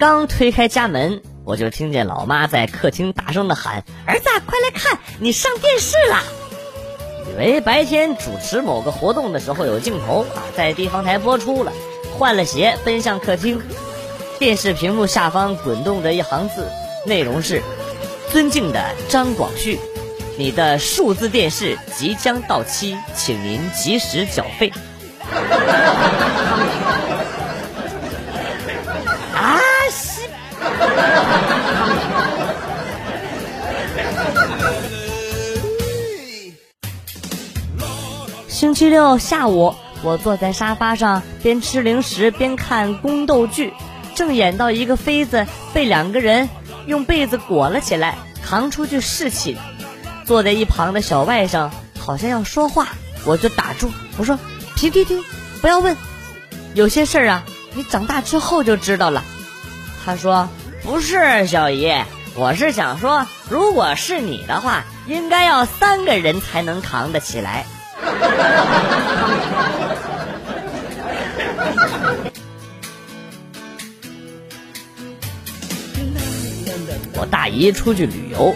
刚推开家门，我就听见老妈在客厅大声的喊：“儿子，快来看，你上电视了！”以为白天主持某个活动的时候有镜头啊，在地方台播出了，换了鞋奔向客厅，电视屏幕下方滚动着一行字，内容是：“尊敬的张广旭，你的数字电视即将到期，请您及时缴费。”期六下午，我坐在沙发上，边吃零食边看宫斗剧，正演到一个妃子被两个人用被子裹了起来，扛出去侍寝。坐在一旁的小外甥好像要说话，我就打住，我说：“停停停，不要问，有些事儿啊，你长大之后就知道了。”他说：“不是，小姨，我是想说，如果是你的话，应该要三个人才能扛得起来。”我大姨出去旅游，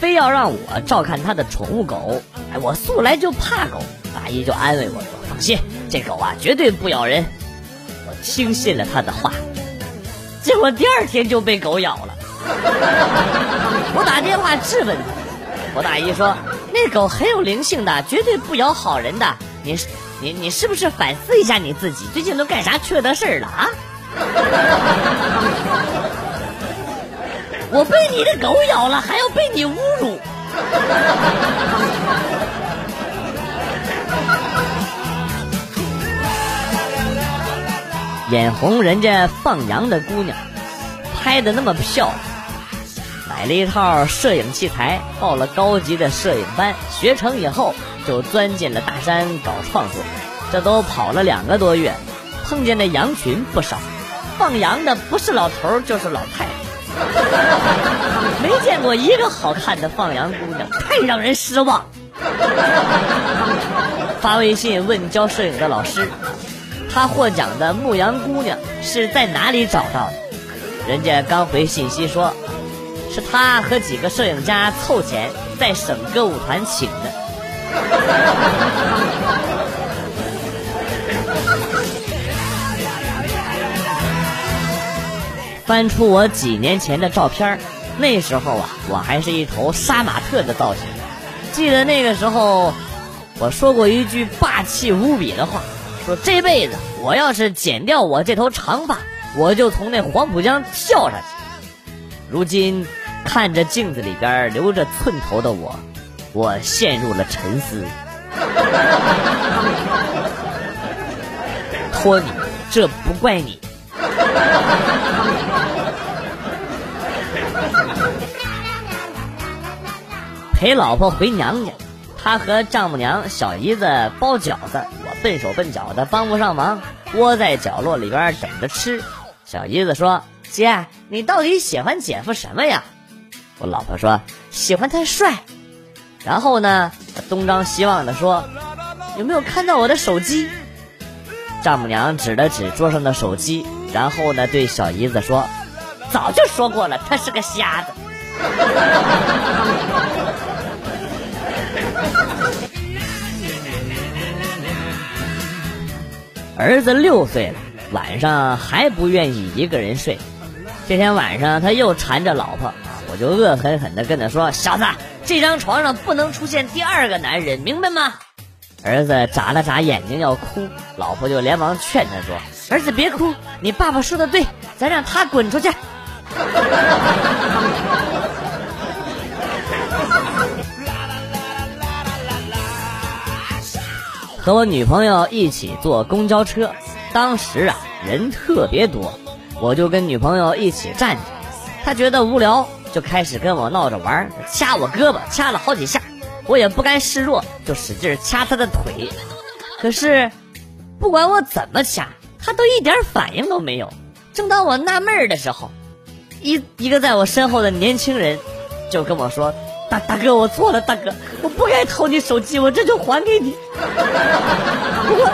非要让我照看她的宠物狗。哎，我素来就怕狗，大姨就安慰我说：“放心，这狗啊绝对不咬人。”我听信了她的话，结果第二天就被狗咬了。我打电话质问她，我大姨说。那狗很有灵性的，绝对不咬好人的。你，你，你是不是反思一下你自己？最近都干啥缺德事儿了啊？我被你的狗咬了，还要被你侮辱？眼红人家放羊的姑娘，拍的那么漂亮。买了一套摄影器材，报了高级的摄影班，学成以后就钻进了大山搞创作。这都跑了两个多月，碰见的羊群不少，放羊的不是老头就是老太太，没见过一个好看的放羊姑娘，太让人失望。发微信问教摄影的老师，他获奖的牧羊姑娘是在哪里找到的？人家刚回信息说。是他和几个摄影家凑钱在省歌舞团请的。翻出我几年前的照片那时候啊，我还是一头杀马特的造型。记得那个时候，我说过一句霸气无比的话，说这辈子我要是剪掉我这头长发，我就从那黄浦江跳下去。如今。看着镜子里边留着寸头的我，我陷入了沉思。托你，这不怪你。陪老婆回娘家，他和丈母娘、小姨子包饺子，我笨手笨脚的帮不上忙，窝在角落里边等着吃。小姨子说：“姐，你到底喜欢姐夫什么呀？”我老婆说喜欢他帅，然后呢，东张西望的说有没有看到我的手机？丈母娘指了指桌上的手机，然后呢，对小姨子说早就说过了，他是个瞎子。儿子六岁了，晚上还不愿意一个人睡。这天晚上他又缠着老婆。我就恶狠狠地跟他说：“小子，这张床上不能出现第二个男人，明白吗？”儿子眨了眨眼睛要哭，老婆就连忙劝他说：“儿子别哭，你爸爸说的对，咱让他滚出去。”和我女朋友一起坐公交车，当时啊人特别多，我就跟女朋友一起站着，她觉得无聊。就开始跟我闹着玩，掐我胳膊，掐了好几下，我也不甘示弱，就使劲掐她的腿。可是，不管我怎么掐，她都一点反应都没有。正当我纳闷的时候，一一个在我身后的年轻人就跟我说：“大大哥，我错了，大哥，我不该偷你手机，我这就还给你。不过，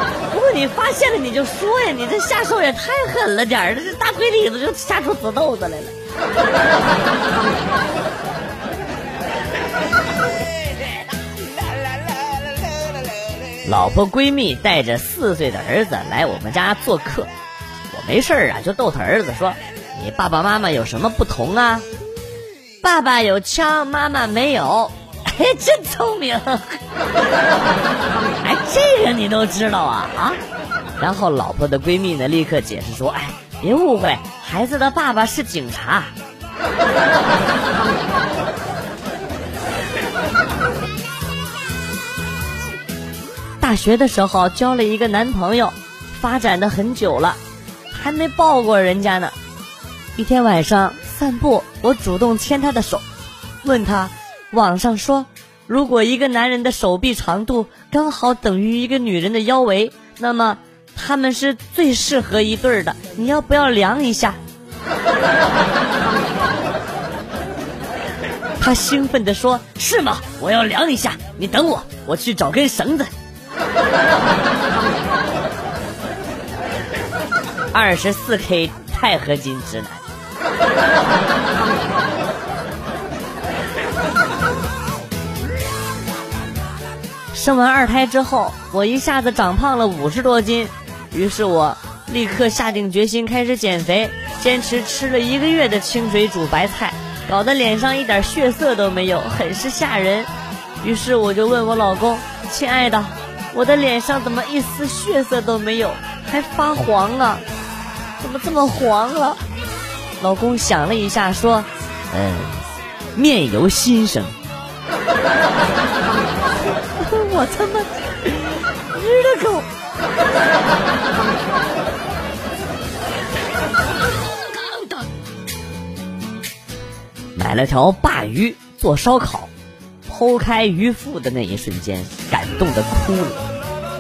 你发现了，你就说呀！你这下手也太狠了点儿，这大腿里子就吓出紫豆子来了。老婆闺蜜带着四岁的儿子来我们家做客，我没事儿啊，就逗他儿子说：“你爸爸妈妈有什么不同啊？”爸爸有枪，妈妈没有。哎，真聪明！哎，这个你都知道啊啊！然后老婆的闺蜜呢，立刻解释说：“哎，别误会，孩子的爸爸是警察。”大学的时候交了一个男朋友，发展的很久了，还没抱过人家呢。一天晚上散步，我主动牵他的手，问他。网上说，如果一个男人的手臂长度刚好等于一个女人的腰围，那么他们是最适合一对的。你要不要量一下？他兴奋地说：“是吗？我要量一下。你等我，我去找根绳子。”二十四 K 钛合金直男。生完二胎之后，我一下子长胖了五十多斤，于是我立刻下定决心开始减肥，坚持吃了一个月的清水煮白菜，搞得脸上一点血色都没有，很是吓人。于是我就问我老公：“亲爱的，我的脸上怎么一丝血色都没有，还发黄了？怎么这么黄了？”老公想了一下说：“嗯，面由心生。” 我他妈日了狗！买了条鲅鱼做烧烤，剖开鱼腹的那一瞬间，感动的哭了。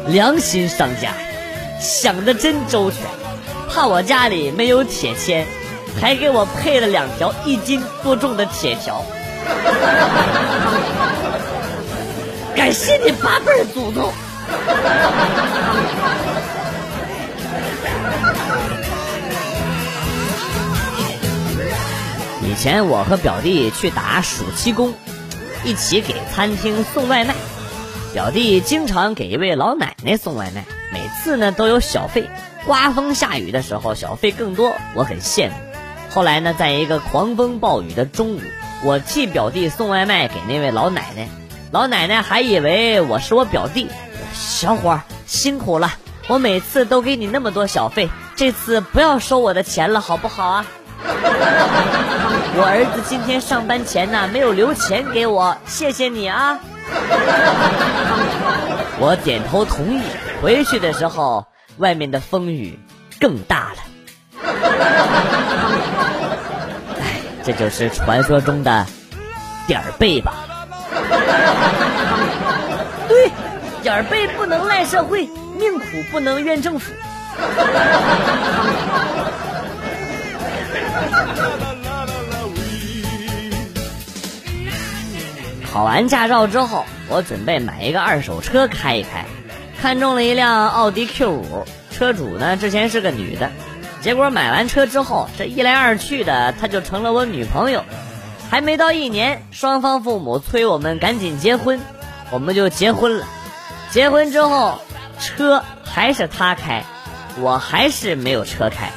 良心商家，想的真周全，怕我家里没有铁签，还给我配了两条一斤多重的铁条。感谢你八辈祖宗！以前我和表弟去打暑期工，一起给餐厅送外卖。表弟经常给一位老奶奶送外卖，每次呢都有小费。刮风下雨的时候，小费更多，我很羡慕。后来呢，在一个狂风暴雨的中午，我替表弟送外卖给那位老奶奶。老奶奶还以为我是我表弟，小伙儿辛苦了，我每次都给你那么多小费，这次不要收我的钱了，好不好啊？我儿子今天上班前呢没有留钱给我，谢谢你啊！我点头同意。回去的时候，外面的风雨更大了。哎，这就是传说中的点儿背吧。对，点儿背不能赖社会，命苦不能怨政府。考完驾照之后，我准备买一个二手车开一开，看中了一辆奥迪 Q 五，车主呢之前是个女的，结果买完车之后，这一来二去的，她就成了我女朋友。还没到一年，双方父母催我们赶紧结婚，我们就结婚了。结婚之后，车还是他开，我还是没有车开。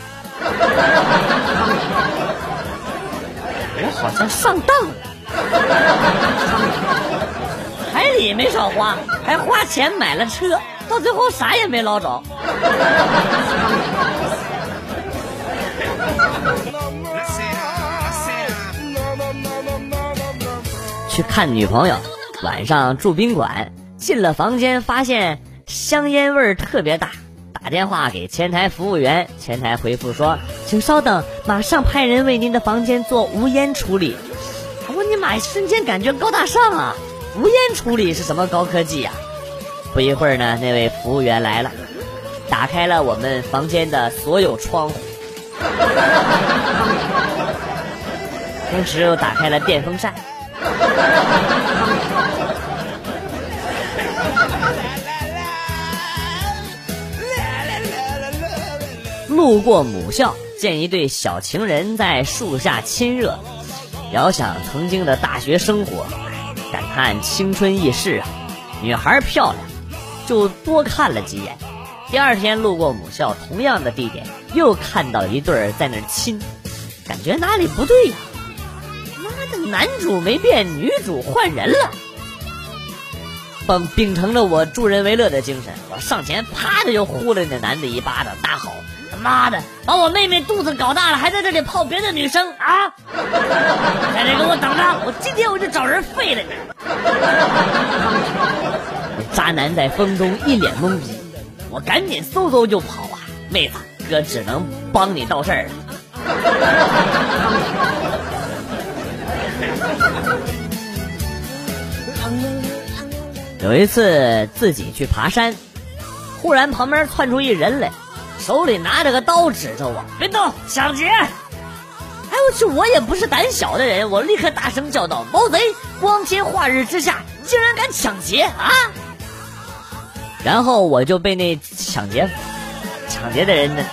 我好像上当了，彩礼没少花，还花钱买了车，到最后啥也没捞着。去看女朋友，晚上住宾馆，进了房间发现香烟味儿特别大，打电话给前台服务员，前台回复说：“请稍等，马上派人为您的房间做无烟处理。”我你妈，瞬间感觉高大上啊！无烟处理是什么高科技呀？不一会儿呢，那位服务员来了，打开了我们房间的所有窗户，同时又打开了电风扇。路过母校，见一对小情人在树下亲热，遥想曾经的大学生活，感叹青春易逝啊！女孩漂亮，就多看了几眼。第二天路过母校，同样的地点，又看到一对在那亲，感觉哪里不对呀？妈的，男主没变，女主换人了。秉秉承着我助人为乐的精神，我上前啪的就呼了那男的一巴掌，大吼：“他妈的，把我妹妹肚子搞大了，还在这里泡别的女生啊！在这给我等着，我今天我就找人废了你！”渣男在风中一脸懵逼，我赶紧嗖嗖就跑啊！妹子，哥只能帮你到事儿了。有一次自己去爬山，忽然旁边窜出一人来，手里拿着个刀指着我：“别动，抢劫！”哎我去，我也不是胆小的人，我立刻大声叫道：“毛贼！光天化日之下，竟然敢抢劫啊！”然后我就被那抢劫抢劫的人呢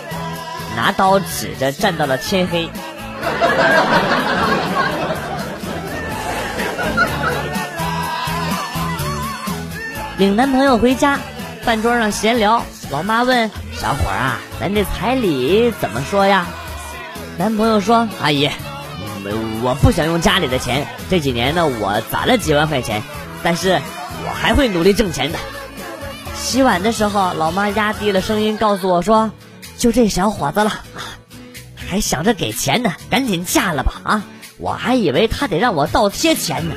拿刀指着，站到了天黑。领男朋友回家，饭桌上闲聊，老妈问小伙啊：“咱这彩礼怎么说呀？”男朋友说：“阿姨，我不想用家里的钱，这几年呢，我攒了几万块钱，但是我还会努力挣钱的。”洗碗的时候，老妈压低了声音告诉我说：“就这小伙子了啊，还想着给钱呢，赶紧嫁了吧啊！我还以为他得让我倒贴钱呢。”